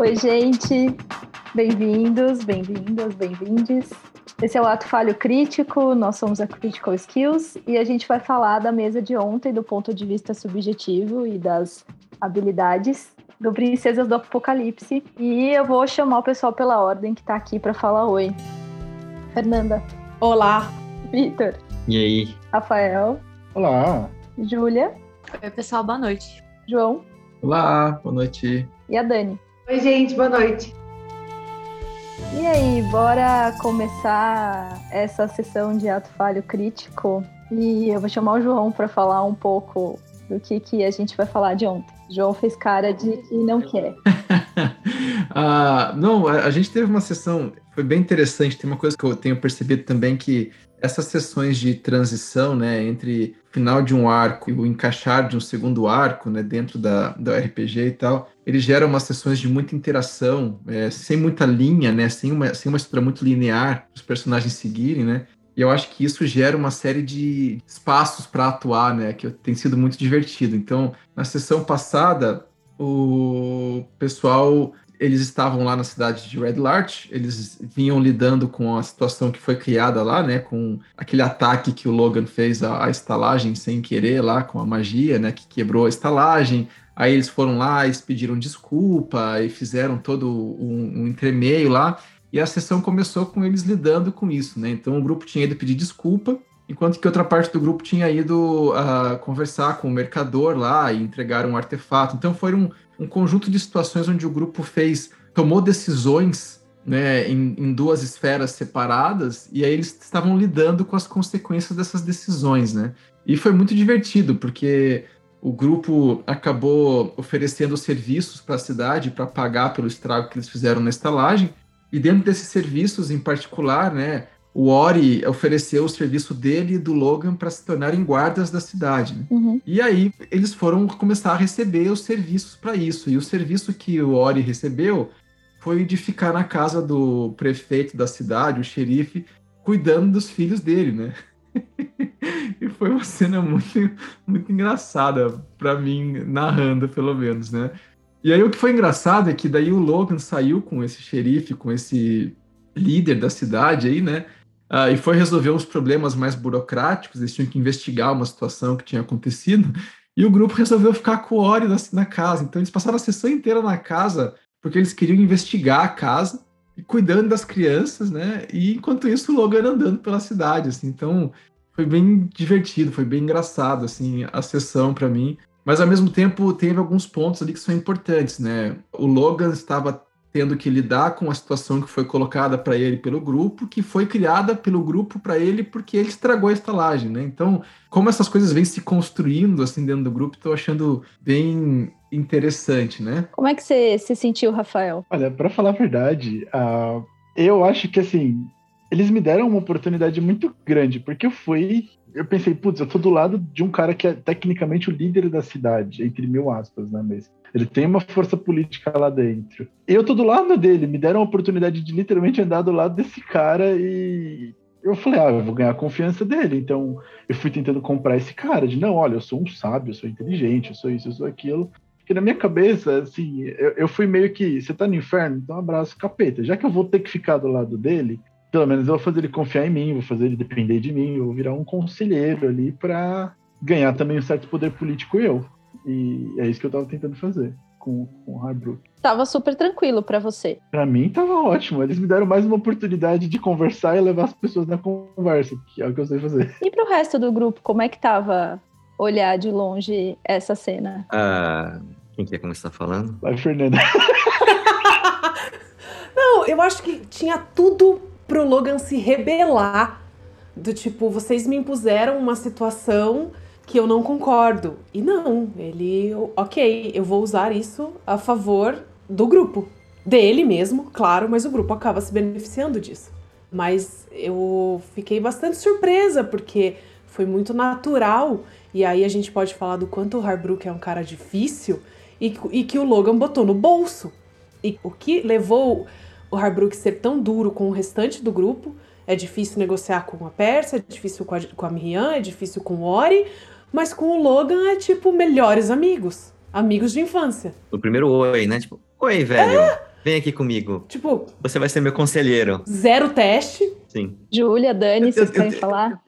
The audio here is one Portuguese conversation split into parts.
Oi, gente. Bem-vindos, bem-vindas, bem-vindes. Esse é o Ato Falho Crítico, nós somos a Critical Skills e a gente vai falar da mesa de ontem do ponto de vista subjetivo e das habilidades do Princesas do Apocalipse. E eu vou chamar o pessoal pela ordem que tá aqui para falar oi. Fernanda. Olá. Vitor. E aí? Rafael. Olá. Júlia. Oi, pessoal, boa noite. João. Olá, boa noite. E a Dani. Oi, gente, boa noite. E aí, bora começar essa sessão de ato falho crítico. E eu vou chamar o João para falar um pouco do que, que a gente vai falar de ontem. O João fez cara de que não quer. ah, não, a, a gente teve uma sessão, foi bem interessante. Tem uma coisa que eu tenho percebido também que essas sessões de transição, né, entre o final de um arco e o encaixar de um segundo arco, né, dentro da, do RPG e tal, ele gera umas sessões de muita interação, é, sem muita linha, né, sem uma, sem uma estrutura muito linear para os personagens seguirem, né, e eu acho que isso gera uma série de espaços para atuar, né, que tem sido muito divertido. Então, na sessão passada, o pessoal eles estavam lá na cidade de Red Larch, eles vinham lidando com a situação que foi criada lá, né, com aquele ataque que o Logan fez à, à estalagem sem querer lá, com a magia, né, que quebrou a estalagem. Aí eles foram lá, eles pediram desculpa e fizeram todo um, um entremeio lá. E a sessão começou com eles lidando com isso, né? Então o grupo tinha ido pedir desculpa, enquanto que outra parte do grupo tinha ido uh, conversar com o mercador lá e entregar um artefato. Então foi um, um conjunto de situações onde o grupo fez, tomou decisões né, em, em, duas esferas separadas, e aí eles estavam lidando com as consequências dessas decisões, né? E foi muito divertido, porque o grupo acabou oferecendo serviços para a cidade para pagar pelo estrago que eles fizeram na estalagem, e dentro desses serviços em particular, né, o Ori ofereceu o serviço dele e do Logan para se tornarem guardas da cidade. Né? Uhum. E aí eles foram começar a receber os serviços para isso. E o serviço que o Ori recebeu foi de ficar na casa do prefeito da cidade, o xerife, cuidando dos filhos dele, né? Foi uma cena muito, muito engraçada para mim, narrando, pelo menos, né? E aí o que foi engraçado é que daí o Logan saiu com esse xerife, com esse líder da cidade aí, né? Uh, e foi resolver uns problemas mais burocráticos, eles tinham que investigar uma situação que tinha acontecido, e o grupo resolveu ficar com o Ori na, na casa. Então eles passaram a sessão inteira na casa, porque eles queriam investigar a casa, e cuidando das crianças, né? E enquanto isso, o Logan andando pela cidade, assim. Então foi bem divertido, foi bem engraçado, assim, a sessão para mim. Mas ao mesmo tempo teve alguns pontos ali que são importantes, né? O Logan estava tendo que lidar com a situação que foi colocada para ele pelo grupo, que foi criada pelo grupo para ele porque ele estragou a estalagem, né? Então, como essas coisas vêm se construindo assim dentro do grupo, estou achando bem interessante, né? Como é que você se sentiu, Rafael? Olha, para falar a verdade, uh, eu acho que assim eles me deram uma oportunidade muito grande, porque eu fui. Eu pensei, putz, eu tô do lado de um cara que é tecnicamente o líder da cidade, entre mil aspas, né? Mas ele tem uma força política lá dentro. Eu tô do lado dele, me deram a oportunidade de literalmente andar do lado desse cara e. Eu falei, ah, eu vou ganhar a confiança dele. Então, eu fui tentando comprar esse cara, de não, olha, eu sou um sábio, eu sou inteligente, eu sou isso, eu sou aquilo. Porque na minha cabeça, assim, eu, eu fui meio que, você tá no inferno, então abraço capeta. Já que eu vou ter que ficar do lado dele, pelo menos eu vou fazer ele confiar em mim, vou fazer ele depender de mim, eu vou virar um conselheiro ali para ganhar também um certo poder político eu. E é isso que eu tava tentando fazer com, com o Hardbrook. Tava super tranquilo para você. Para mim tava ótimo. Eles me deram mais uma oportunidade de conversar e levar as pessoas na conversa, que é o que eu sei fazer. E pro resto do grupo, como é que tava olhar de longe essa cena? Ah, quem quer começar falando? Vai, Fernanda. Não, eu acho que tinha tudo pro Logan se rebelar. Do tipo, vocês me impuseram uma situação que eu não concordo. E não, ele, ok, eu vou usar isso a favor do grupo. Dele mesmo, claro, mas o grupo acaba se beneficiando disso. Mas eu fiquei bastante surpresa, porque foi muito natural. E aí a gente pode falar do quanto o Harbrook é um cara difícil e, e que o Logan botou no bolso. E o que levou o Harbrook ser tão duro com o restante do grupo. É difícil negociar com a Pérsia, é difícil com a, com a Miriam, é difícil com o Ori, mas com o Logan é tipo melhores amigos. Amigos de infância. O primeiro oi, né? Tipo, oi, velho. É, Vem aqui comigo. Tipo, Você vai ser meu conselheiro. zero teste. Sim. Júlia, Dani, vocês querem falar?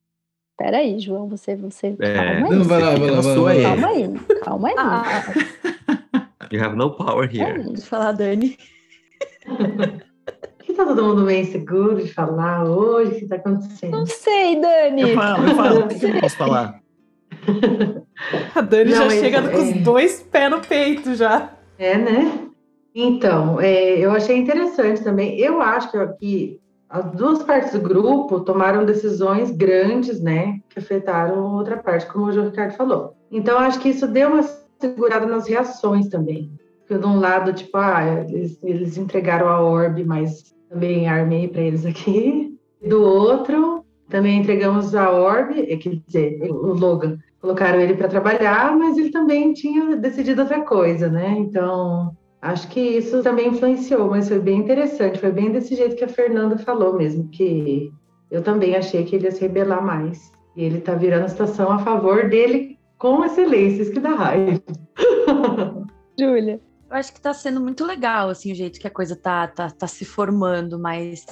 Peraí, João, você, você. É, calma aí. Não, vai lá, vai lá, vai lá. Calma aí, calma aí. Ah, You have no power here. Pode falar, Dani. que tá todo mundo meio inseguro de falar hoje? O que tá acontecendo? Não sei, Dani. Eu falo, eu falo. O que eu posso falar? A Dani Não, já mas chega com os é- dois pés no peito já. É, né? Então, é, eu achei interessante também. Eu acho que, que as duas partes do grupo tomaram decisões grandes, né? Que afetaram outra parte, como o João Ricardo falou. Então, eu acho que isso deu uma segurada nas reações também. Porque de um lado, tipo, ah, eles, eles entregaram a orb, mas também armei para eles aqui. Do outro, também entregamos a orb, é, quer dizer, o Logan. Colocaram ele para trabalhar, mas ele também tinha decidido outra coisa, né? Então, Acho que isso também influenciou, mas foi bem interessante. Foi bem desse jeito que a Fernanda falou mesmo, que eu também achei que ele ia se rebelar mais. E ele tá virando a situação a favor dele com excelência, isso que dá raiva. Júlia. Eu acho que tá sendo muito legal, assim, o jeito que a coisa tá, tá, tá se formando, mas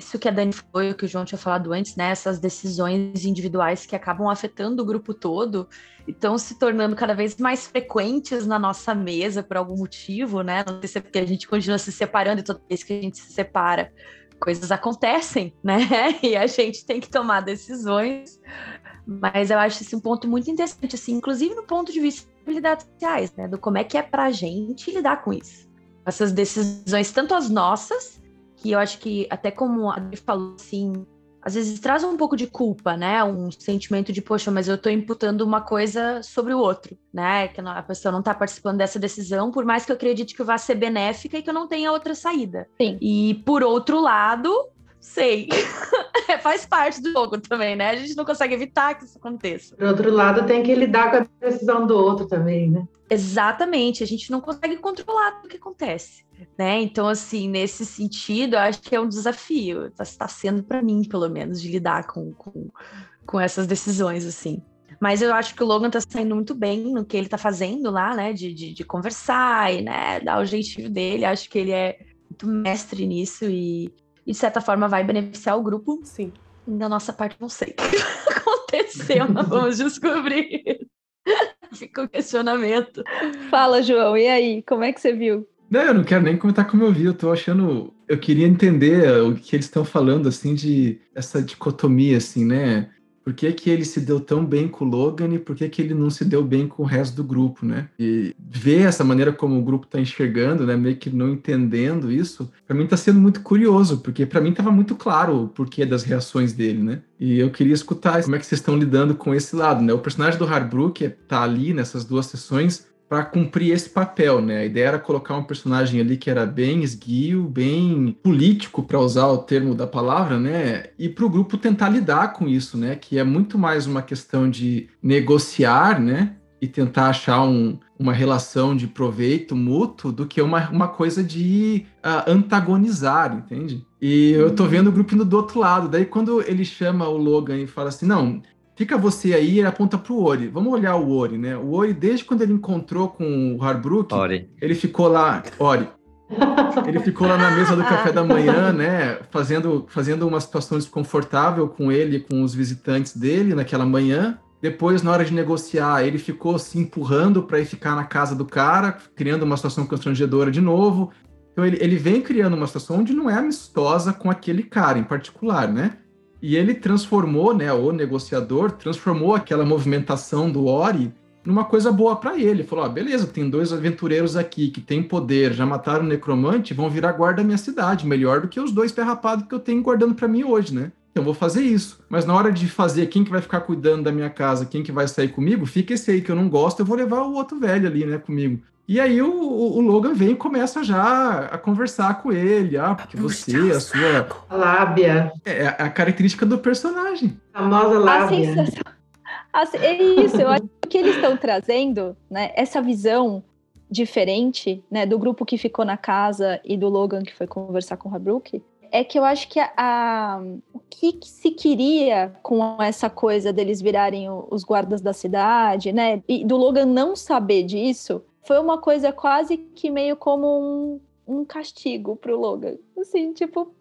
isso que a Dani e o que o João tinha falado antes, né? Essas decisões individuais que acabam afetando o grupo todo estão se tornando cada vez mais frequentes na nossa mesa por algum motivo, né? Não sei se é porque a gente continua se separando e toda vez que a gente se separa, coisas acontecem, né? E a gente tem que tomar decisões. Mas eu acho esse um ponto muito interessante, assim, inclusive no ponto de vista habilidades sociais, né? Do como é que é pra gente lidar com isso. Essas decisões, tanto as nossas, que eu acho que, até como a Adri falou, assim, às vezes traz um pouco de culpa, né? Um sentimento de, poxa, mas eu tô imputando uma coisa sobre o outro, né? Que a pessoa não tá participando dessa decisão, por mais que eu acredite que vá ser benéfica e que eu não tenha outra saída. Sim. E por outro lado, sei. Faz parte do jogo também, né? A gente não consegue evitar que isso aconteça. Por outro lado, tem que lidar com a decisão do outro também, né? Exatamente, a gente não consegue controlar o que acontece, né? Então, assim, nesse sentido, eu acho que é um desafio, está tá sendo para mim, pelo menos, de lidar com, com, com essas decisões, assim. Mas eu acho que o Logan tá saindo muito bem no que ele tá fazendo lá, né? De, de, de conversar e, né, dar o jeitinho dele. Acho que ele é muito mestre nisso e, e, de certa forma, vai beneficiar o grupo. Sim. Da nossa parte, não sei o que aconteceu, mas vamos descobrir. Fica o questionamento. Fala, João, e aí? Como é que você viu? Não, eu não quero nem comentar como eu vi, eu tô achando. Eu queria entender o que eles estão falando, assim, de essa dicotomia, assim, né? Por que, que ele se deu tão bem com o Logan e por que, que ele não se deu bem com o resto do grupo, né? E ver essa maneira como o grupo tá enxergando, né? Meio que não entendendo isso, para mim tá sendo muito curioso, porque para mim tava muito claro o porquê das reações dele, né? E eu queria escutar como é que vocês estão lidando com esse lado, né? O personagem do Harbrook tá ali nessas duas sessões para cumprir esse papel, né? A ideia era colocar um personagem ali que era bem esguio, bem político, para usar o termo da palavra, né? E para o grupo tentar lidar com isso, né? Que é muito mais uma questão de negociar, né? E tentar achar um, uma relação de proveito mútuo do que uma, uma coisa de uh, antagonizar, entende? E eu tô vendo o grupo indo do outro lado. Daí quando ele chama o Logan e fala assim, não, fica você aí, ele aponta pro Ori. Vamos olhar o Ori, né? O Ori, desde quando ele encontrou com o Harbrook, Ori. ele ficou lá, Ori. Ele ficou lá na mesa do café da manhã, né? Fazendo, fazendo uma situação desconfortável com ele e com os visitantes dele naquela manhã. Depois, na hora de negociar, ele ficou se empurrando para ir ficar na casa do cara, criando uma situação constrangedora de novo. Então, ele, ele vem criando uma situação onde não é amistosa com aquele cara em particular, né? E ele transformou, né, o negociador, transformou aquela movimentação do Ori numa coisa boa para ele. Falou: ah, beleza, tem dois aventureiros aqui que têm poder, já mataram o necromante, vão virar guarda da minha cidade, melhor do que os dois ferrapados que eu tenho guardando para mim hoje, né? Então vou fazer isso. Mas na hora de fazer quem que vai ficar cuidando da minha casa, quem que vai sair comigo, fica esse aí que eu não gosto, eu vou levar o outro velho ali, né, comigo. E aí o, o, Logan vem e começa já a conversar com ele. Ah, porque você, a sua. A lábia. É a característica do personagem. A famosa lábia. A sensação... É isso, eu acho que eles estão trazendo, né, essa visão diferente, né, do grupo que ficou na casa e do Logan que foi conversar com o Habrook, é que eu acho que a, a, o que, que, se queria com essa coisa deles virarem os guardas da cidade, né, e do Logan não saber disso, foi uma coisa quase que meio como um, um castigo pro Logan. Assim, tipo,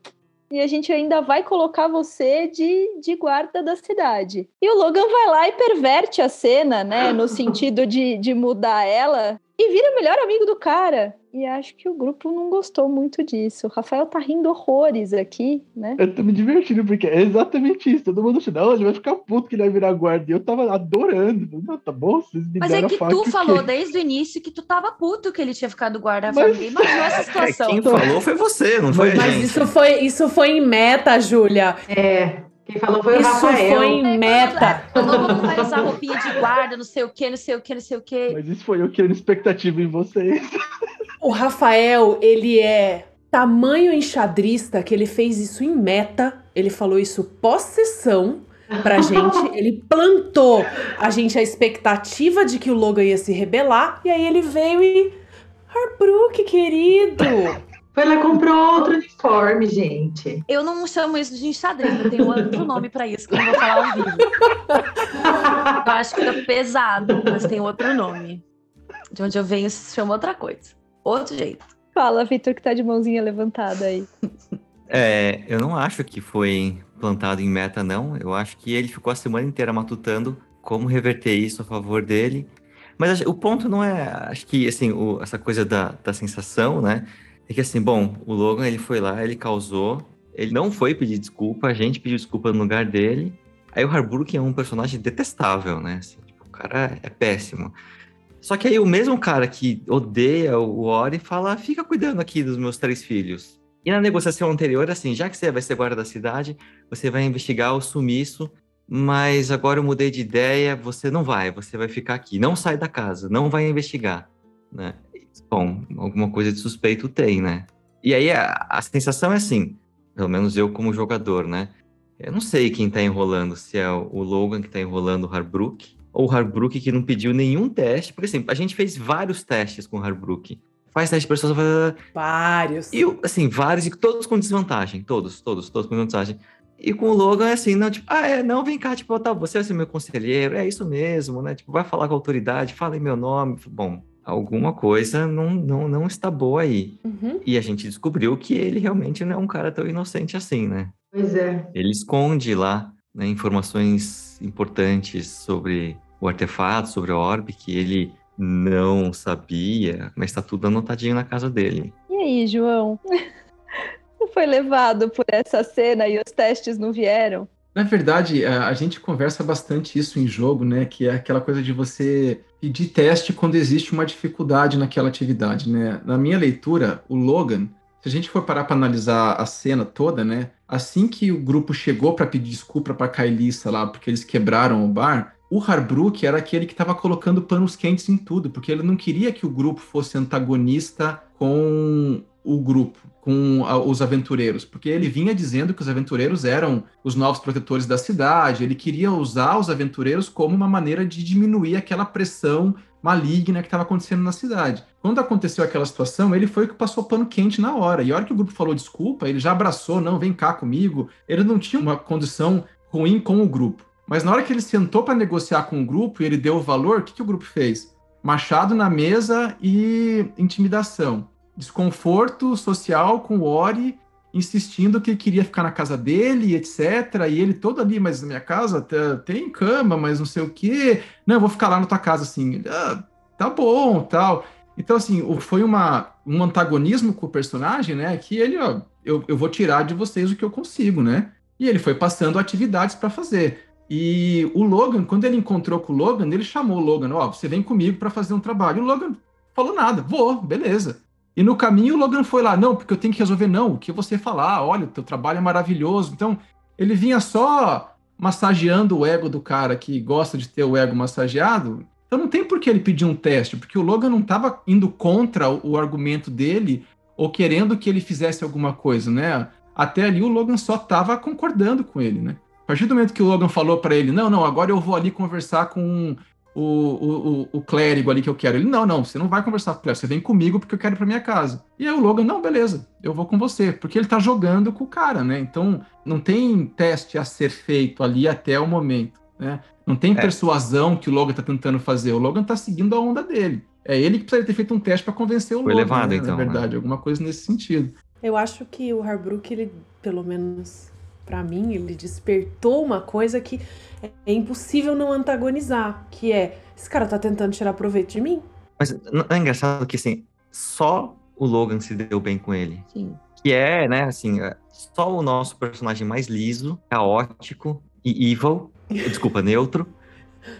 e a gente ainda vai colocar você de, de guarda da cidade. E o Logan vai lá e perverte a cena, né? No sentido de, de mudar ela e vira o melhor amigo do cara. E acho que o grupo não gostou muito disso. O Rafael tá rindo horrores aqui, né? Eu tô me divertindo, porque é exatamente isso. Todo mundo não, ele vai ficar puto que ele vai virar guarda. E eu tava adorando. Não, tá bom, vocês me Mas é que tu que- falou desde o início que tu tava puto que ele tinha ficado guarda. Mas-. Imaginou essa É, situação. quem falou foi você, não foi a Mas gente. isso foi, isso foi em meta, Júlia. É, quem falou foi o Isso Rafael. foi em meta. O Logan não vai usar roupinha de guarda, não sei o que, não sei o que, não sei o que. Mas isso foi eu criando expectativa em vocês. O Rafael, ele é tamanho enxadrista que ele fez isso em meta. Ele falou isso pós-sessão pra gente. Ele plantou a gente a expectativa de que o Logan ia se rebelar. E aí ele veio e. Harbrook, querido! Foi lá comprou outro uniforme, gente. Eu não chamo isso de enxadrez, eu tenho outro nome pra isso que eu não vou falar ao vivo. Eu acho que fica pesado, mas tem outro nome. De onde eu venho se chama outra coisa. Outro jeito. Fala, Vitor, que tá de mãozinha levantada aí. É, eu não acho que foi plantado em meta, não. Eu acho que ele ficou a semana inteira matutando como reverter isso a favor dele. Mas o ponto não é, acho que, assim, o- essa coisa da, da sensação, né? É que, assim, bom, o Logan, ele foi lá, ele causou, ele não foi pedir desculpa, a gente pediu desculpa no lugar dele. Aí o Harburg é um personagem detestável, né? Assim, tipo, o cara é péssimo. Só que aí o mesmo cara que odeia o Ori fala, fica cuidando aqui dos meus três filhos. E na negociação anterior, assim, já que você vai ser guarda da cidade, você vai investigar o sumiço, mas agora eu mudei de ideia, você não vai, você vai ficar aqui, não sai da casa, não vai investigar, né? Bom, alguma coisa de suspeito tem, né? E aí a, a sensação é assim, pelo menos eu como jogador, né? Eu não sei quem tá enrolando, se é o Logan que tá enrolando o Harbrook, ou o Harbrook que não pediu nenhum teste, porque assim, a gente fez vários testes com o Harbrook. Faz teste de pessoas, faz- Vários. e, assim, vários, e todos com desvantagem. Todos, todos, todos com desvantagem. E com o Logan é assim, não, tipo, ah, é, não, vem cá, tipo, tá, você vai ser meu conselheiro, é isso mesmo, né? Tipo, vai falar com a autoridade, fala em meu nome. Bom, alguma coisa não, não, não está boa aí. Uhum. E a gente descobriu que ele realmente não é um cara tão inocente assim, né? Pois é. Ele esconde lá né, informações importantes sobre o artefato, sobre a orbe, que ele não sabia, mas tá tudo anotadinho na casa dele. E aí, João? Você foi levado por essa cena e os testes não vieram? Na verdade, a, gente conversa bastante isso em jogo, né? Que é aquela coisa de você pedir teste quando existe uma dificuldade naquela atividade, né? Na minha leitura, o Logan, se a gente for parar para analisar a cena toda, né? Assim que o grupo chegou para pedir desculpa para Kailissa lá, porque eles quebraram o bar, o Harbrook era aquele que estava colocando panos quentes em tudo, porque ele não queria que o grupo fosse antagonista com o grupo, com a- os aventureiros, porque ele vinha dizendo que os aventureiros eram os novos protetores da cidade, ele queria usar os aventureiros como uma maneira de diminuir aquela pressão maligna que estava acontecendo na cidade. Quando aconteceu aquela situação, ele foi o que passou pano quente na hora. E a hora que o grupo falou desculpa, ele já abraçou, não, vem cá comigo. Ele não tinha uma condição ruim com o grupo. Mas na hora que ele sentou para negociar com o grupo e ele deu o valor, o que, que o grupo fez? Machado na mesa e intimidação. Desconforto social com o Ori, insistindo que queria ficar na casa dele, etc. E ele todo ali, mas na minha casa te- tem cama, mas não sei o quê. Não, eu vou ficar lá na tua casa assim. Ah, tá bom, tal. Então, assim, foi uma, um antagonismo com o personagem, né? Que ele, ó, eu, eu vou tirar de vocês o que eu consigo, né? E ele foi passando atividades para fazer. E o Logan, quando ele encontrou com o Logan, ele chamou o Logan, ó, você vem comigo para fazer um trabalho. E o Logan falou nada, vou, beleza. E no caminho o Logan foi lá, não, porque eu tenho que resolver, não, o que você falar, olha, o teu trabalho é maravilhoso. Então, ele vinha só massageando o ego do cara que gosta de ter o ego massageado. Então não tem por que ele pedir um teste, porque o Logan não estava indo contra o, o argumento dele ou querendo que ele fizesse alguma coisa, né? Até ali o Logan só estava concordando com ele, né? A partir do momento que o Logan falou para ele, não, não, agora eu vou ali conversar com o, o, o, clérigo ali que eu quero. Ele, não, não, você não vai conversar com o clérigo, você vem comigo porque eu quero ir pra minha casa. E aí o Logan, não, beleza, eu vou com você, porque ele tá jogando com o cara, né? Então não tem teste a ser feito ali até o momento, né? Não tem É. persuasão que o Logan tá tentando fazer, o Logan tá seguindo a onda dele. É ele que precisaria ter feito um teste para convencer o Foi Logan, levado, né, então, na verdade, alguma coisa nesse sentido. Eu acho que o Harbrook, ele, pelo menos pra mim, ele despertou uma coisa que é impossível não antagonizar, que é, esse cara tá tentando tirar proveito de mim? Mas não é engraçado que, assim, só o Logan se deu bem com ele. Sim. Que é, né, assim, é, só o nosso personagem mais liso, caótico e evil, desculpa, neutro,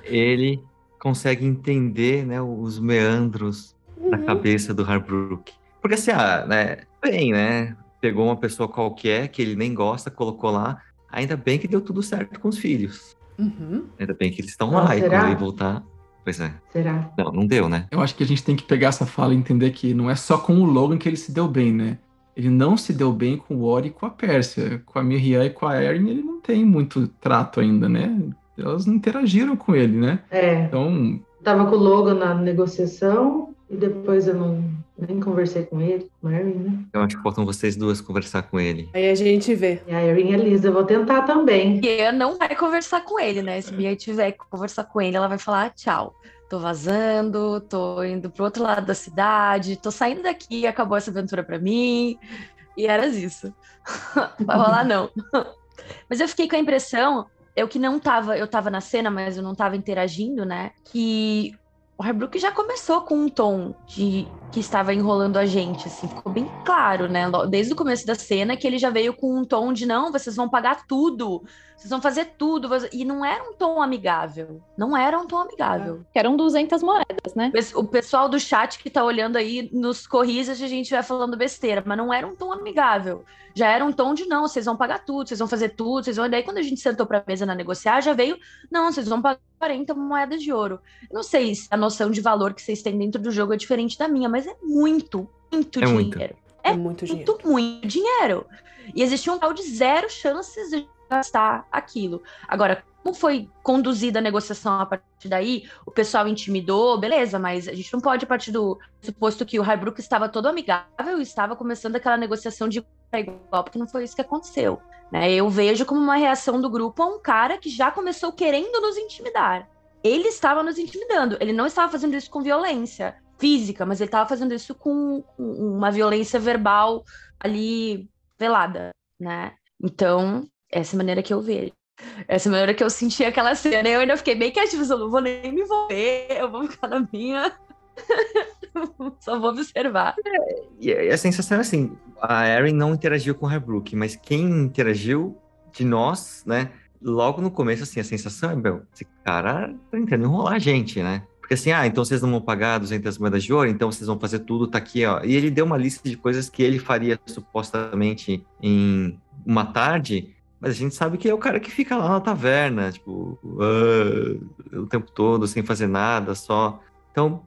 ele consegue entender, né, os meandros da Uhum. cabeça do Harbrook. Porque assim, ah, né, bem, né, pegou uma pessoa qualquer que ele nem gosta, colocou lá, ainda bem que deu tudo certo com os filhos. Uhum. Ainda bem que eles estão lá e será? quando ele voltar, pois é. Será? Não, não deu, né? Eu acho que a gente tem que pegar essa fala e entender que não é só com o Logan que ele se deu bem, né? Ele não se deu bem com o Ori e com a Pérsia. Com a Miriam e com a Erin, ele não tem muito trato ainda, né? Elas não interagiram com ele, né? É, Então, tava com o Logan na negociação e depois eu não nem conversei com ele, com a Erin, né? Eu acho que faltam vocês duas conversar com ele. Aí a gente vê. E a Erin é lisa, eu vou tentar também. Bia não vai conversar com ele, né? Se Bia tiver que conversar com ele, ela vai falar "Ah, tchau. Tô vazando, tô indo pro outro lado da cidade, tô saindo daqui, acabou essa aventura pra mim. E era isso. vai rolar não. Mas eu fiquei com a impressão, eu que não tava, eu tava na cena, mas eu não tava interagindo, né? Que o Harbrook já começou com um tom de que estava enrolando a gente, assim, ficou bem claro, né? Desde o começo da cena que ele já veio com um tom de não, vocês vão pagar tudo, vocês vão fazer tudo, você-" e não era um tom amigável, não era um tom amigável. Que eram 200 moedas, né? O pessoal do chat que tá olhando aí nos corrija se a gente vai falando besteira, mas não era um tom amigável. Já era um tom de não, vocês vão pagar tudo, vocês vão fazer tudo, vocês vão. E daí quando a gente sentou pra mesa na negociar, já veio, não, vocês vão pagar 40 moedas de ouro. Eu Não sei se a noção de valor que vocês têm dentro do jogo é diferente da minha, mas é muito, muito É muito. dinheiro. É, É muito dinheiro. Muito, muito dinheiro. E existia um grau de zero chances de gastar aquilo. Agora, como foi conduzida a negociação a partir daí, o pessoal intimidou, beleza, mas a gente não pode, a partir do suposto que o Highbrook estava todo amigável e estava começando aquela negociação de igual, porque não foi isso que aconteceu. Né? Eu vejo como uma reação do grupo a um cara que já começou querendo nos intimidar. Ele estava nos intimidando, ele não estava fazendo isso com violência física, mas ele estava fazendo isso com uma violência verbal ali velada, né? Então, essa é maneira que eu vejo. Essa é maneira que eu senti aquela cena. Eu ainda fiquei bem quietinha, eu não vou nem me envolver, eu vou ficar na minha. Só vou observar. E a sensação é assim, a Erin não interagiu com o Harbrook, mas quem interagiu de nós, né? Logo no começo, assim, a sensação é, meu, esse cara tá tentando enrolar a gente, né? Porque assim, ah, então vocês não vão pagar 200 moedas de ouro, então vocês vão fazer tudo, tá aqui, ó. E ele deu uma lista de coisas que ele faria supostamente em uma tarde, mas a gente sabe que é o cara que fica lá na taverna, tipo, ah, o tempo todo, sem fazer nada, só. Então,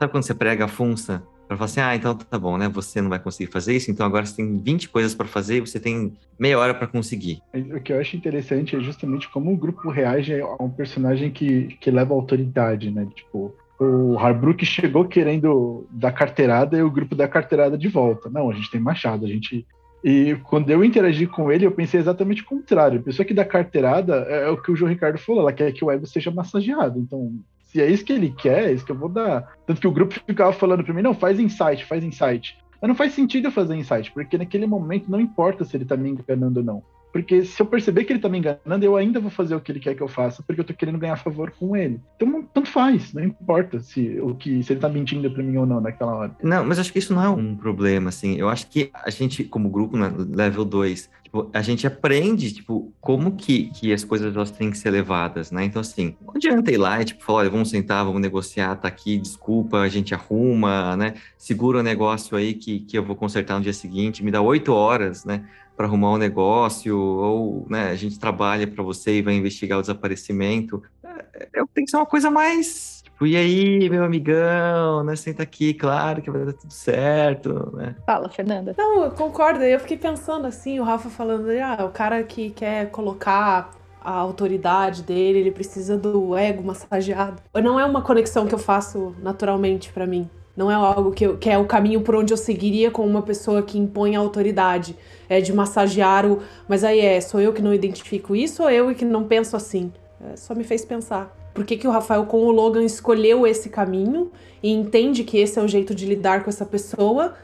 sabe quando você prega a funça? Pra falar assim, ah, então tá bom, né? Você não vai conseguir fazer isso, então agora você tem 20 coisas pra fazer e você tem meia hora pra conseguir. O que eu acho interessante é justamente como o grupo reage a um personagem que, que leva autoridade, né? Tipo, o Harbrook chegou querendo dar carteirada e o grupo dá carteirada de volta. Não, a gente tem machado, a gente. E quando eu interagi com ele, eu pensei exatamente o contrário. A pessoa que dá carteirada é o que o João Ricardo falou, ela quer que o ego seja massageado. Então, se é isso que ele quer, é isso que eu vou dar. Tanto que o grupo ficava falando pra mim, não, faz insight, faz insight. Mas não faz sentido eu fazer insight, porque naquele momento não importa se ele tá me enganando ou não. Porque se eu perceber que ele tá me enganando, eu ainda vou fazer o que ele quer que eu faça, porque eu tô querendo ganhar favor com ele. Então, tanto faz, não importa se, o que, se ele tá mentindo pra mim ou não naquela hora. Não, mas acho que isso não é um problema, assim. Eu acho que a gente, como grupo, né, level 2, tipo, a gente aprende, tipo, como que, que as coisas elas têm que ser levadas, né? Então, assim, não adianta ir lá e, tipo, falar, olha, vamos sentar, vamos negociar, tá aqui, desculpa, a gente arruma, né? Segura o negócio aí que, que eu vou consertar no dia seguinte, me dá oito horas, né? Para arrumar um negócio, ou né, a gente trabalha para você e vai investigar o desaparecimento. É, é, tem que ser uma coisa mais Tipo, e aí, meu amigão, né? Senta aqui, claro que vai dar tudo certo, né? Fala, Fernanda. Não, eu concordo. Eu fiquei pensando assim, o Rafa falando, ah, o cara que quer colocar a autoridade dele, ele precisa do ego massageado. Não é uma conexão que eu faço naturalmente pra mim. Não é algo que, eu, que é o caminho por onde eu seguiria com uma pessoa que impõe a autoridade. É de massagear o. Mas aí é, sou eu que não identifico isso ou eu que não penso assim? É, só me fez pensar. Por que, que o Rafael com o Logan escolheu esse caminho e entende que esse é o jeito de lidar com essa pessoa.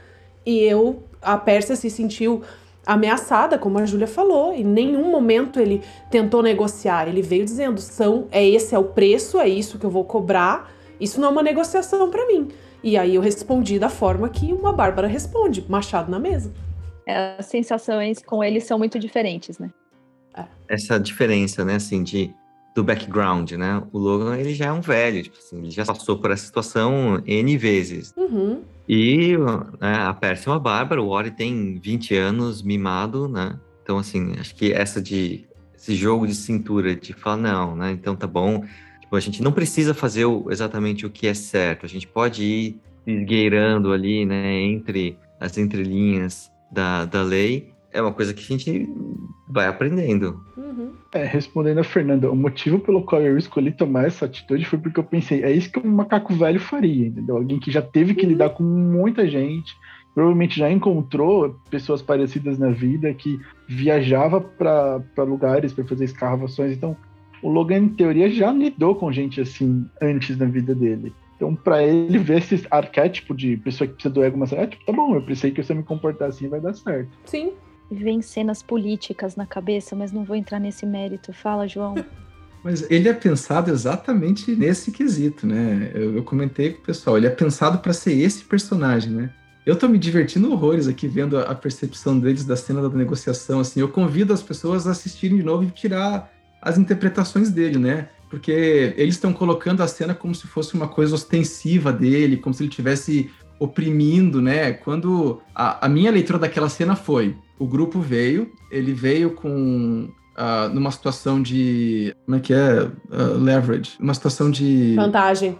E eu, a Pérsia se sentiu ameaçada, como a Júlia falou. Em nenhum momento ele tentou negociar. Ele veio dizendo: são, é esse é o preço, é isso que eu vou cobrar. Isso não é uma negociação para mim. E aí eu respondi da forma que uma Bárbara responde, machado na mesa. É, as sensações com eles são muito diferentes, né? Essa diferença, né, assim, de do background, né? O Logan, ele já é um velho, tipo assim, ele já passou por essa situação N vezes. Uhum. E né, a Percy é uma bárbara, o Ori tem 20 anos, mimado, né? Então, assim, acho que essa de... Esse jogo de cintura, de falar, não, né? Então tá bom. Tipo, a gente não precisa fazer o, exatamente o que é certo. A gente pode ir esgueirando ali, né? Entre as entrelinhas da, da lei. É uma coisa que a gente vai aprendendo. Uhum. É, respondendo a Fernanda, o motivo pelo qual eu escolhi tomar essa atitude foi porque eu pensei, é isso que um macaco velho faria, entendeu? Alguém que já teve que lidar com muita gente, provavelmente já encontrou pessoas parecidas na vida, que viajava para lugares para fazer escarvações. Então, o Logan, em teoria, já lidou com gente assim antes na vida dele. Então, para ele ver esse arquétipo de pessoa que precisa do ego, mas é tipo, tá bom, eu pensei que se eu me comportar assim vai dar certo. Sim. Vem cenas políticas na cabeça, mas não vou entrar nesse mérito. Fala, João. Mas ele é pensado exatamente nesse quesito, né? Eu, eu comentei com o pessoal, ele é pensado para ser esse personagem, né? Eu tô me divertindo horrores aqui vendo a, percepção deles da cena da negociação, assim. Eu convido as pessoas a assistirem de novo e tirar as interpretações dele, né? Porque eles estão colocando a cena como se fosse uma coisa ostensiva dele, como se ele tivesse oprimindo, né? Quando a, a minha leitura daquela cena foi: o grupo veio, ele veio com Uh, numa situação de. Como é que é? Uh, leverage. Uma situação de. Vantagem.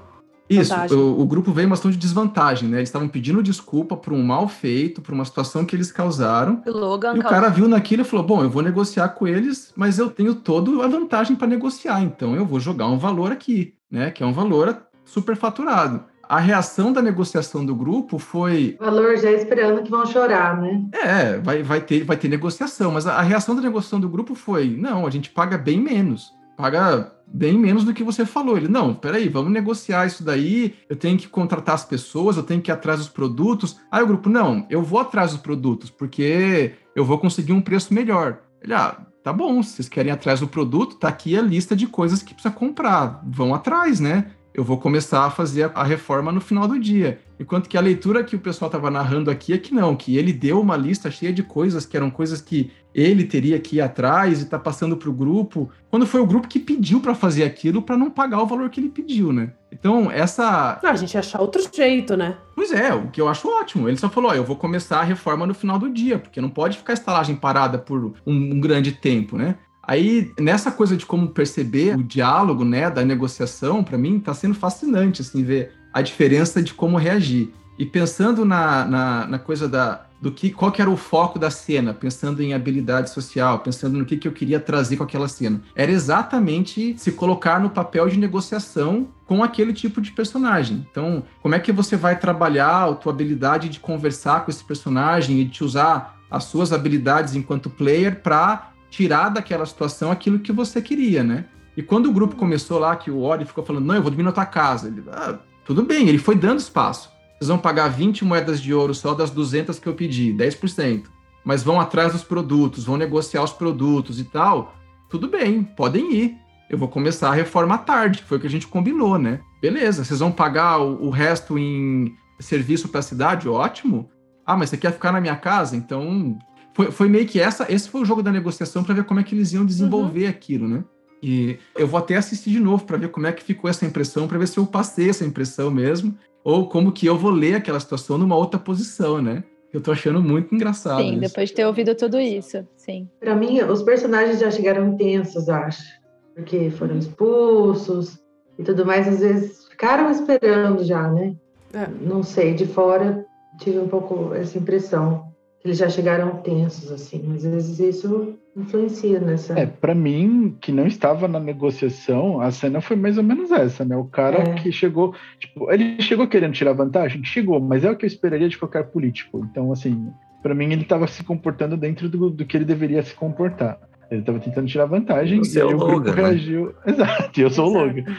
Isso, Vantagem. o, o grupo veio uma situação de desvantagem, né? Eles estavam pedindo desculpa por um mal feito, por uma situação que eles causaram. O Logan E o cara viu naquilo e falou: Bom, eu vou negociar com eles, mas eu tenho toda a vantagem para negociar, então eu vou jogar um valor aqui, né? Que é um valor superfaturado. A reação da negociação do grupo foi: Valor já esperando que vão chorar, né? É, vai, vai, ter, vai ter negociação, mas a, a reação da negociação do grupo foi: Não, a gente paga bem menos. Paga bem menos do que você falou. Ele, não, peraí, vamos negociar isso daí, eu tenho que contratar as pessoas, eu tenho que ir atrás dos produtos. Aí o grupo, não, eu vou atrás dos produtos, porque eu vou conseguir um preço melhor. Ele, ah, tá bom, se vocês querem ir atrás do produto, tá aqui a lista de coisas que precisa comprar. Vão atrás, né? Eu vou começar a fazer a- a reforma no final do dia. Enquanto que a leitura que o pessoal estava narrando aqui é que não, que ele deu uma lista cheia de coisas que eram coisas que ele teria que ir atrás e tá passando para o grupo, quando foi o grupo que pediu para fazer aquilo para não pagar o valor que ele pediu, né? Então, essa. Ah, a gente ia achar outro jeito, né? Pois é, o que eu acho ótimo. Ele só falou: ó, eu vou começar a reforma no final do dia, porque não pode ficar a estalagem parada por um, um grande tempo, né? Aí, nessa coisa de como perceber o diálogo, né, da negociação, para mim tá sendo fascinante, assim, ver a diferença de como reagir. E pensando na, na, na coisa da, do que, qual que era o foco da cena, pensando em habilidade social, pensando no que, que eu queria trazer com aquela cena. Era exatamente se colocar no papel de negociação com aquele tipo de personagem. Então, como é que você vai trabalhar a tua habilidade de conversar com esse personagem e de usar as suas habilidades enquanto player para tirar daquela situação aquilo que você queria, né? E quando o grupo começou lá, que o Ori ficou falando, não, eu vou dormir na tua casa. Ele, ah, tudo bem, ele foi dando espaço. Vocês vão pagar 20 moedas de ouro só das 200 que eu pedi, 10%. Mas vão atrás dos produtos, vão negociar os produtos e tal. Tudo bem, podem ir. Eu vou começar a reforma tarde, foi o que a gente combinou, né? Beleza, vocês vão pagar o resto em serviço para a cidade? Ótimo. Ah, mas você quer ficar na minha casa? Então. Foi, foi meio que essa. Esse foi o jogo da negociação para ver como é que eles iam desenvolver aquilo, né? E eu vou até assistir de novo para ver como é que ficou essa impressão, para ver se eu passei essa impressão mesmo, ou como que eu vou ler aquela situação numa outra posição, né? Eu tô achando muito engraçado. Sim, isso. depois de ter ouvido tudo isso. Sim. Pra mim, os personagens já chegaram tensos, acho. Porque foram expulsos e tudo mais. Às vezes ficaram esperando já, né? É. Não sei, de fora tive um pouco essa impressão. Eles já chegaram tensos, assim. Às vezes isso influencia nessa. É, pra mim, que não estava na negociação, a cena foi mais ou menos essa, né? O cara É. que chegou, tipo, ele chegou querendo tirar vantagem? Chegou, mas é o que eu esperaria de qualquer político. Então, assim, pra mim ele estava se comportando dentro do, do que ele deveria se comportar. Ele estava tentando tirar vantagem Você e é aí o o grupo Logan, né? reagiu. Exato, eu sou o Exato. Logan.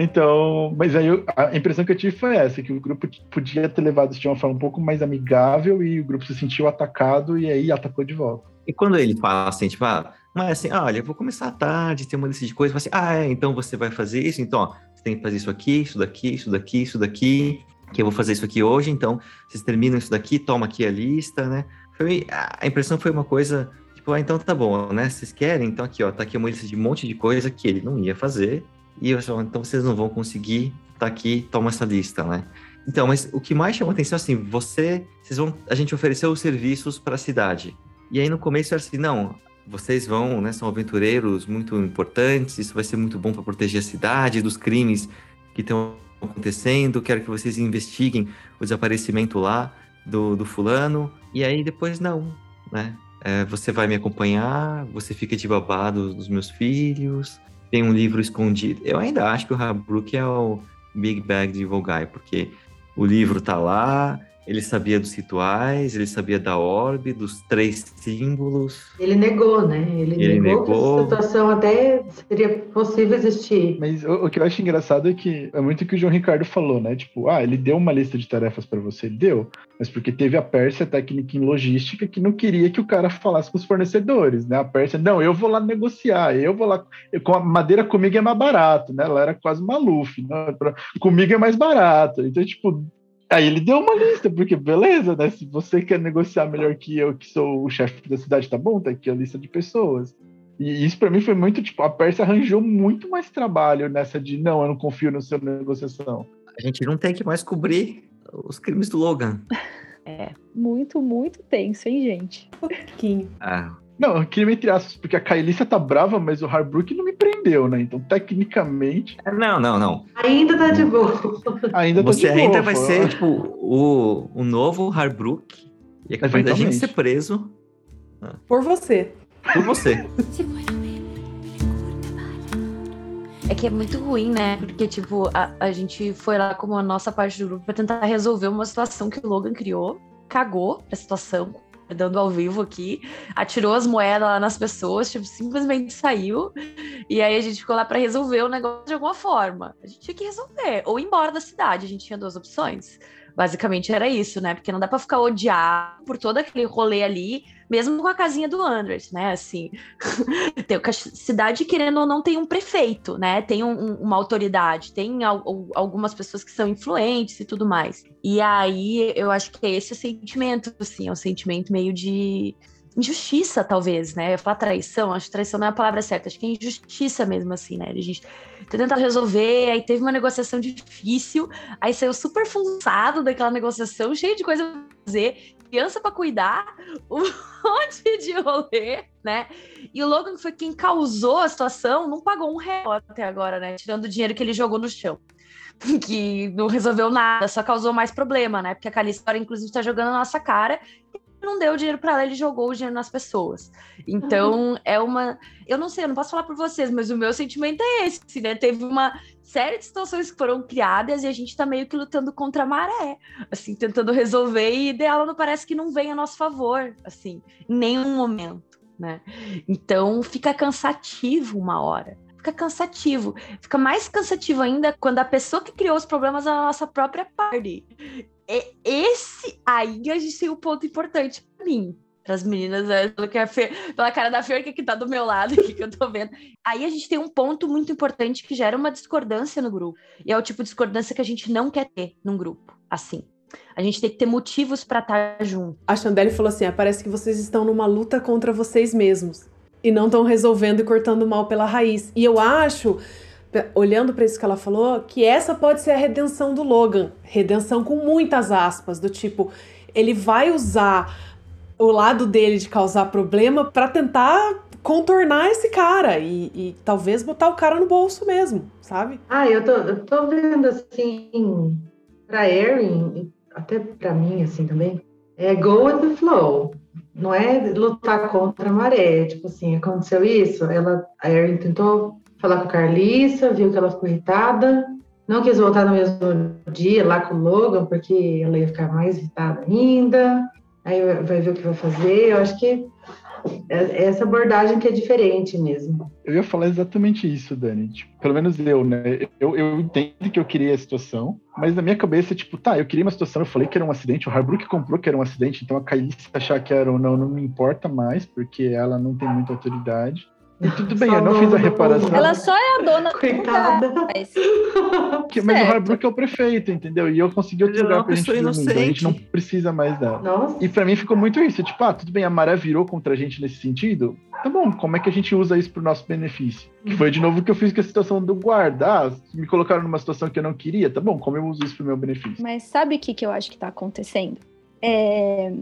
Então, mas aí eu, a impressão que eu tive foi essa, que o grupo podia ter levado isso de uma forma um pouco mais amigável e o grupo se sentiu atacado e aí atacou de volta. E quando ele fala assim, tipo, ah, mas assim, olha, eu vou começar à tarde, tem uma lista de coisas, assim, ah, é, então você vai fazer isso, então, ó, você tem que fazer isso aqui, isso daqui, isso daqui, isso daqui, que eu vou fazer isso aqui hoje, então vocês terminam isso daqui, toma aqui a lista, né? Foi, a impressão foi uma coisa, tipo, ah, então tá bom, né? Vocês querem? Então aqui, ó, tá aqui uma lista de um monte de coisa que ele não ia fazer, e eu só, então vocês não vão conseguir, tá aqui, toma essa lista, né? Então, mas o que mais chama atenção assim, você, vocês vão, a gente ofereceu os serviços para a cidade. E aí no começo era assim, não, vocês vão, né, são aventureiros muito importantes, isso vai ser muito bom para proteger a cidade dos crimes que estão acontecendo, quero que vocês investiguem o desaparecimento lá do, do fulano. E aí depois não, né? É, você vai me acompanhar, você fica de babado dos meus filhos, tem um livro escondido. Eu ainda acho que o Habrook é o Big Bag de Volgai, porque o livro tá lá, ele sabia dos rituais, ele sabia da orbe, dos três símbolos. Ele negou, né? Ele, ele negou, negou, que a situação até seria possível existir. Mas o, o, que eu acho engraçado é que é muito o que o João Ricardo falou, né? Tipo, ah, ele deu uma lista de tarefas para você, deu, mas porque teve a Pérsia técnica em logística que não queria que o cara falasse com os fornecedores, né? A Pérsia, não, eu vou lá negociar, eu vou lá, com a madeira comigo é mais barato, né? Ela era quase uma Luffy, né? comigo é mais barato. Então, tipo, Aí ele deu uma lista, porque beleza, né? Se você quer negociar melhor que eu, que sou o chefe da cidade, tá bom? Tá aqui a lista de pessoas. E isso para mim foi muito, tipo, a Pérsia arranjou muito mais trabalho nessa de não, eu não confio no seu negociação. A gente não tem que mais cobrir os crimes do Logan. É, muito, muito tenso, hein, gente? Um pouquinho. Ah, não, crime entre aspas, porque a Kaelissa tá brava, mas o Harbrook não me prendeu, né? Então, tecnicamente. Não, não, não. Ainda tá de boa. Ainda tá Você de boa, ainda vai ser, tipo, o, o novo Harbrook. E é capaz da gente ser preso Por você. por você. É que é muito ruim, né? Porque, tipo, a, a gente foi lá como a nossa parte do grupo pra tentar resolver uma situação que o Logan criou, cagou a situação, dando ao vivo aqui, atirou as moedas lá nas pessoas, tipo, simplesmente saiu. E aí a gente ficou lá pra resolver o negócio de alguma forma. A gente tinha que resolver, ou ir embora da cidade. A gente tinha duas opções. Basicamente era isso, né? Porque não dá pra ficar odiado por todo aquele rolê ali, mesmo com a casinha do Andres, né? Assim, tem, a cidade, querendo ou não, tem um prefeito, né? Tem um- um- uma autoridade, tem al- al- algumas pessoas que são influentes e tudo mais. E aí eu acho que é esse sentimento, assim, é um sentimento meio de injustiça, talvez, né? Eu falar traição, acho que traição não é a palavra certa, acho que é injustiça mesmo, assim, né? A gente ter tentado resolver, aí teve uma negociação difícil, aí saiu super funçado daquela negociação, cheio de coisa pra fazer, criança pra cuidar, um monte de rolê, né? E o Logan foi quem causou a situação, não pagou um real até agora, né? Tirando o dinheiro que ele jogou no chão. Que não resolveu nada, só causou mais problema, né? Porque a Calista, inclusive, tá jogando na nossa cara. Não deu dinheiro pra ela, ele jogou o dinheiro nas pessoas. Então, é uma. Eu não sei, eu não posso falar por vocês, mas o meu sentimento é esse, né? Teve uma série de situações que foram criadas e a gente tá meio que lutando contra a maré, assim, tentando resolver e dela não parece que não vem a nosso favor, assim, em nenhum momento, né? Então fica cansativo uma hora. Fica cansativo. Fica mais cansativo ainda quando a pessoa que criou os problemas é a nossa própria party. E esse aí a gente tem um ponto importante pra mim. Para as meninas, é, pelo que a Fer, pela cara da Fer que tá do meu lado aqui, que eu tô vendo. Aí a gente tem um ponto muito importante que gera uma discordância no grupo. E é o tipo de discordância que a gente não quer ter num grupo, assim. A gente tem que ter motivos para estar junto. A Chandelle falou assim: ah, parece que vocês estão numa luta contra vocês mesmos. E não estão resolvendo e cortando o mal pela raiz. E eu acho, olhando para isso que ela falou, que essa pode ser a redenção do Logan. Redenção com muitas aspas, do tipo, ele vai usar o lado dele de causar problema para tentar contornar esse cara e, e talvez botar o cara no bolso mesmo, sabe? Ah, eu tô, eu tô vendo assim, pra Erin, até pra mim assim também, é go with the flow. Não é lutar contra a maré. Tipo assim, aconteceu isso, ela, a Erin tentou falar com a Carlissa, viu que ela ficou irritada, não quis voltar no mesmo dia lá com o Logan, porque ela ia ficar mais irritada ainda. Aí vai ver o que vai fazer. Eu acho que essa abordagem que é diferente mesmo. Eu ia falar exatamente isso, Dani. Tipo, pelo menos eu, né? Eu, eu entendo que eu queria a situação, mas na minha cabeça, tipo, tá, eu queria uma situação, eu falei que era um acidente, o Harbrook comprou que era um acidente, então a se achar que era ou não, não me importa mais, porque ela não tem muita autoridade. E tudo bem, eu não fiz a reparação. Ela só é a dona Coitada. Mas, Que- mas o Certo. Harbrook é o prefeito, entendeu? E eu consegui outro é lugar pra gente dormir, então a gente não precisa mais dela. Nossa. E pra mim ficou muito isso, tipo, ah, tudo bem, a maré virou contra a gente nesse sentido. Tá bom, como é que a gente usa isso pro nosso benefício? Que foi de novo o que eu fiz com a situação do guarda. Ah, me colocaram numa situação que eu não queria, tá bom, como eu uso isso pro meu benefício? mas sabe o que, que eu acho que está acontecendo? É,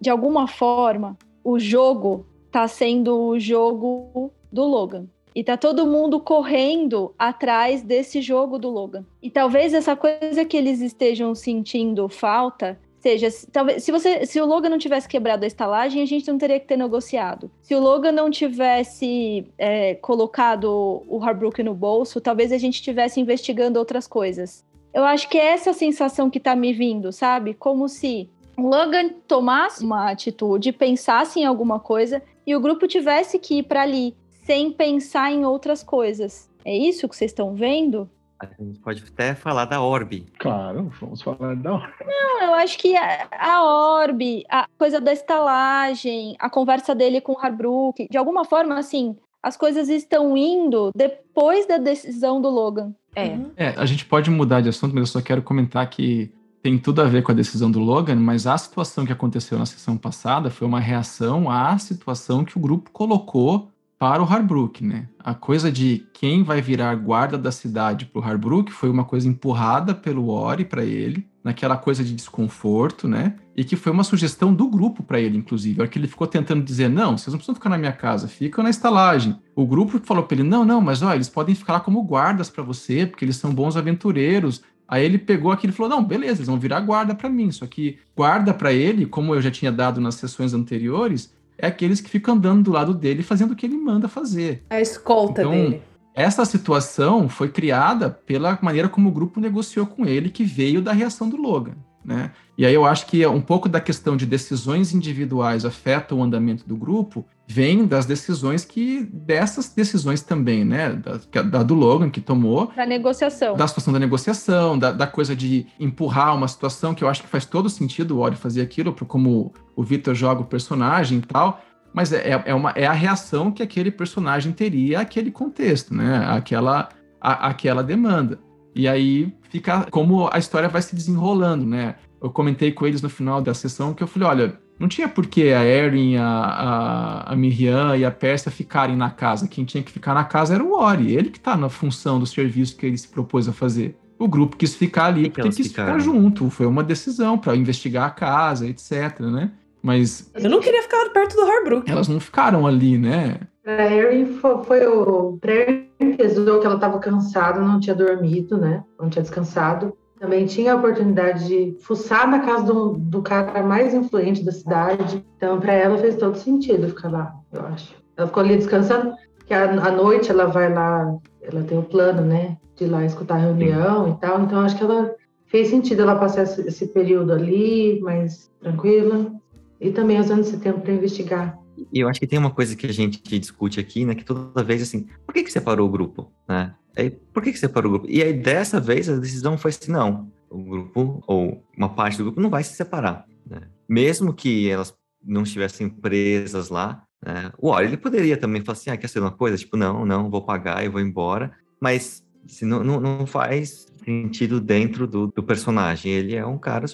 de alguma forma, o jogo está sendo o jogo do Logan. E tá todo mundo correndo atrás desse jogo do Logan. E talvez essa coisa que eles estejam sentindo falta seja, se- talvez se você, se o Logan não tivesse quebrado a estalagem, a gente não teria que ter negociado. Se o Logan não tivesse é, colocado o Harbrook no bolso, talvez a gente estivesse investigando outras coisas. Eu acho que é essa sensação que tá me vindo, sabe? Como se o Logan tomasse uma atitude, pensasse em alguma coisa e o grupo tivesse que ir para ali sem pensar em outras coisas. É isso que vocês estão vendo? A gente pode até falar da Orbe. Claro, vamos falar da hora. Não, eu acho que a, a Orbe, a coisa da estalagem, a conversa dele com o Harbrook, de alguma forma, assim, as coisas estão indo depois da decisão do Logan. É. É, a gente pode mudar de assunto, mas eu só quero comentar que tem tudo a ver com a decisão do Logan, mas a situação que aconteceu na sessão passada foi uma reação à situação que o grupo colocou para o Harbrook, né? A coisa de quem vai virar guarda da cidade para o Harbrook foi uma coisa empurrada pelo Ori para ele, naquela coisa de desconforto, né? E que foi uma sugestão do grupo para ele, inclusive. Hora que ele ficou tentando dizer, não, vocês não precisam ficar na minha casa, ficam na estalagem. O grupo falou para ele, não, não, mas ó, eles podem ficar lá como guardas para você, porque eles são bons aventureiros. Aí ele pegou aquilo e falou, não, beleza, eles vão virar guarda para mim. Só que guarda para ele, como eu já tinha dado nas sessões anteriores, é aqueles que ficam andando do lado dele fazendo o que ele manda fazer. A escolta Então, dele. Essa situação foi criada pela maneira como o grupo negociou com ele, que veio da reação do Logan. Né? E aí eu acho que um pouco da questão de decisões individuais afetam o andamento do grupo, vem das decisões que, dessas decisões também, né? Da, da do Logan que tomou, Da negociação. da situação da negociação, da, da coisa de empurrar uma situação que eu acho que faz todo sentido o Ori fazer aquilo, como o Victor joga o personagem e tal, mas é, é, uma, é a reação que aquele personagem teria àquele contexto, né? Aquela, aquela demanda. E aí fica como a história vai se desenrolando, né? Eu comentei com eles no final da sessão que eu falei, olha, não tinha por que a Erin, a, a, a Miriam e a Pérsia ficarem na casa. Quem tinha que ficar na casa era o Ori, ele que tá na função do serviço que ele se propôs a fazer. O grupo quis ficar ali que porque quis ficaram? ficar junto. Foi uma decisão para investigar a casa, etc, né? Mas Eu não queria ficar perto do Harbrook. elas não ficaram ali, né? Pra Erin foi, foi o. Pra Erin pesou que ela estava cansada, não tinha dormido, né? Não tinha descansado. Também tinha a oportunidade de fuçar na casa do, do cara mais influente da cidade. Então, para ela fez todo sentido ficar lá, eu acho. Ela ficou ali descansando, que à noite ela vai lá, ela tem o plano, né? De ir lá escutar a reunião e tal. Então, acho que ela fez sentido ela passar esse, esse período ali, mais tranquila. E também usando esse tempo para investigar. E eu acho que tem uma coisa que a gente discute aqui, né? Que toda vez assim, por que, que separou o grupo? Né? Aí, por que, que separou o grupo? E aí, dessa vez, a decisão foi assim: não, o grupo, ou uma parte do grupo, não vai se separar. Né? Mesmo que elas não estivessem presas lá, né? o Ori, ele poderia também falar assim: ah, quer ser uma coisa? Tipo, não, não, vou pagar e vou embora. Mas se não, não, não faz sentido dentro do, do personagem. Ele é um cara,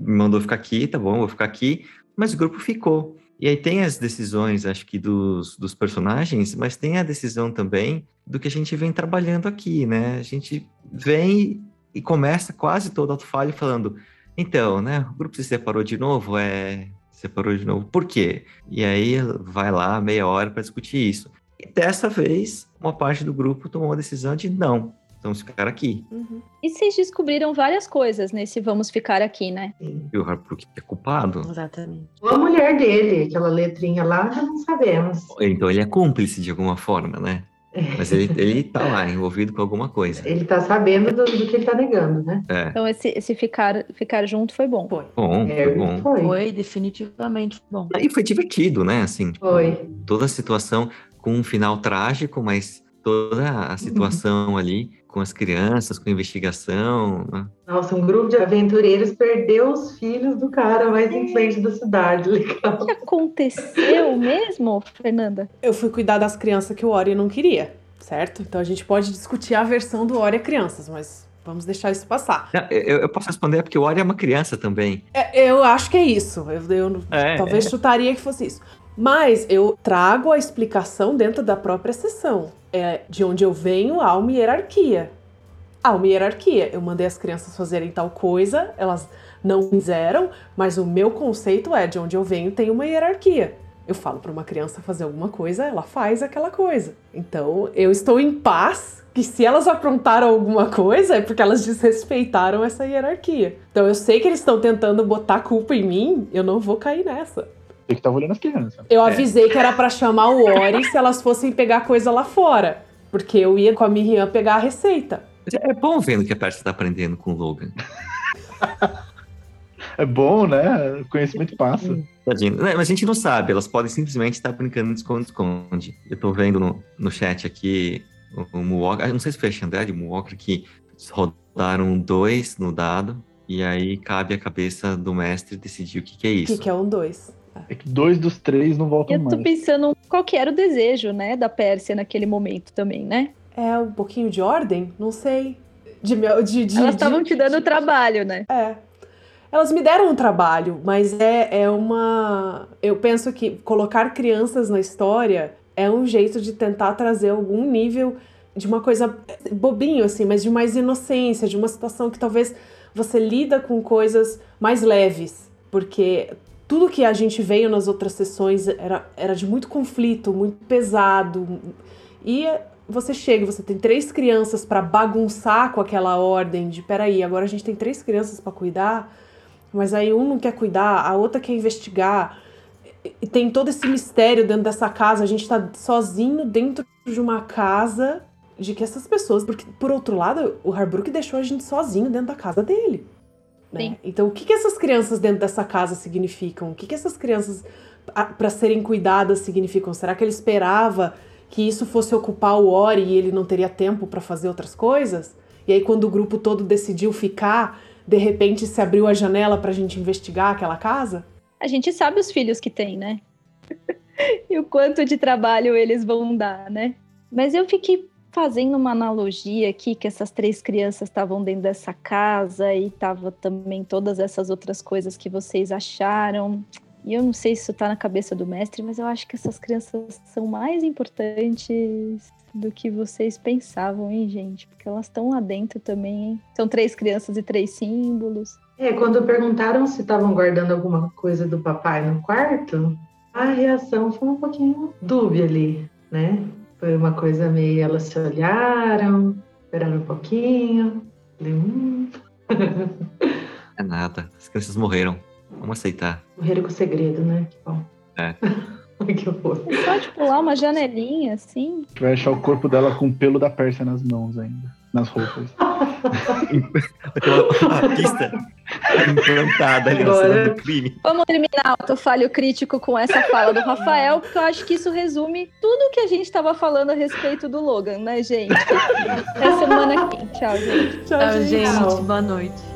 me mandou ficar aqui, tá bom, vou ficar aqui, mas o grupo ficou. E aí tem as decisões, acho que dos, dos personagens, mas tem a decisão também do que a gente vem trabalhando aqui, né? A gente vem e começa quase todo alto falho falando, então, né, o grupo se separou de novo, é, se separou de novo, por quê? E aí vai lá meia hora para discutir isso. E dessa vez, uma parte do grupo tomou a decisão de não, vamos ficar aqui. Uhum. E vocês descobriram várias coisas nesse Vamos Ficar Aqui, né? E o é culpado, Exatamente. Ou a mulher dele, aquela letrinha lá, não sabemos. então ele é cúmplice de alguma forma, né? Mas ele, ele tá lá, envolvido com alguma coisa. Ele tá sabendo do, do que ele tá negando, né? É. Então esse, esse ficar, ficar junto foi bom. Foi. Bom, É, foi bom. Foi. Foi definitivamente bom. E foi divertido, né? Assim, tipo, Foi. toda a situação com um final trágico, mas toda a situação ali com as crianças, com a investigação. né? Nossa, um grupo de aventureiros perdeu os filhos do cara mais influente da cidade. Legal. O que aconteceu mesmo, Fernanda? Eu fui cuidar das crianças que o Ori não queria, certo? Então a gente pode discutir a versão do Ori a crianças, mas vamos deixar isso passar. Eu, eu posso responder porque o Ori é uma criança também. É, eu acho que é isso. Eu, eu É, talvez chutaria que fosse isso. Mas eu trago a explicação dentro da própria sessão. É de onde eu venho há uma hierarquia. Há uma hierarquia. Eu mandei as crianças fazerem tal coisa, elas não fizeram, mas o meu conceito é de onde eu venho tem uma hierarquia. Eu falo para uma criança fazer alguma coisa, ela faz aquela coisa. Então eu estou em paz que se elas aprontaram alguma coisa é porque elas desrespeitaram essa hierarquia. Então eu sei que eles estão tentando botar culpa em mim, eu não vou cair nessa. Tem que estar olhando as crianças. Eu avisei que era pra chamar o Ori se elas fossem pegar coisa lá fora. Porque eu ia com a Miriam pegar a receita. É bom vendo que a Percy tá aprendendo com o Logan. É bom, né? O conhecimento passa. Tadinho. Né, Mas a gente não sabe, elas podem simplesmente estar brincando de esconde-esconde. Eu tô vendo no, no chat aqui o, o Muoka, não sei se foi a Xandé de Muoka, que rodaram dois no dado, e aí cabe a cabeça do mestre decidir o que, que é O isso. que, que é um dois? É que dois dos três não voltam Eu tô mais. pensando qual que era o desejo, né, da Pérsia naquele momento também, né? É um pouquinho de ordem? Não sei. De, de, de, Elas de- estavam te dando trabalho, né? É. Elas me deram um trabalho, mas é, é uma. Eu penso que colocar crianças na história é um jeito de tentar trazer algum nível de uma coisa bobinho, assim, mas de mais inocência, de uma situação que talvez você lida com coisas mais leves. Porque tudo que a gente veio nas outras sessões era, era de muito conflito, muito pesado. E você chega, você tem três crianças para bagunçar com aquela ordem de peraí, agora a gente tem três crianças para cuidar, mas aí um não quer cuidar, a outra quer investigar. E- tem todo esse mistério dentro dessa casa, a gente tá sozinho dentro de uma casa de que essas pessoas, porque por outro lado, o Harbrook deixou a gente sozinho dentro da casa dele. Né? Então, o que, que essas crianças dentro dessa casa significam? O que, que essas crianças, para serem cuidadas, significam? Será que ele esperava que isso fosse ocupar o Ori e ele não teria tempo para fazer outras coisas? E aí, quando o grupo todo decidiu ficar, de repente se abriu a janela pra gente investigar aquela casa? A gente sabe os filhos que tem, né? e o quanto de trabalho eles vão dar, né? Mas eu fiquei fazendo uma analogia aqui que essas três crianças estavam dentro dessa casa e tava também todas essas outras coisas que vocês acharam. E eu não sei se isso tá na cabeça do mestre, mas eu acho que essas crianças são mais importantes do que vocês pensavam, hein, gente? Porque elas estão lá dentro também, hein? São três crianças e três símbolos. É, quando perguntaram se estavam guardando alguma coisa do papai no quarto, a reação foi um pouquinho dúbia ali, né? Foi uma coisa meio, elas se olharam, esperaram um pouquinho, falei, hum, É nada, as crianças morreram. Vamos aceitar. morreram com segredo, né? Que bom. É. Que horror. É só de pular uma janelinha, assim. A gente vai achar o corpo dela com o pelo da Pérsia nas mãos ainda. Nas roupas. a pista implantada ali na Agora- cena do crime. Vamos eliminar o falho crítico com essa fala do Rafael, porque eu acho que isso resume tudo que a gente estava falando a respeito do Logan, né, gente? Até semana que vem. Tchau, gente. Tchau, Tchau, gente. gente. Boa noite.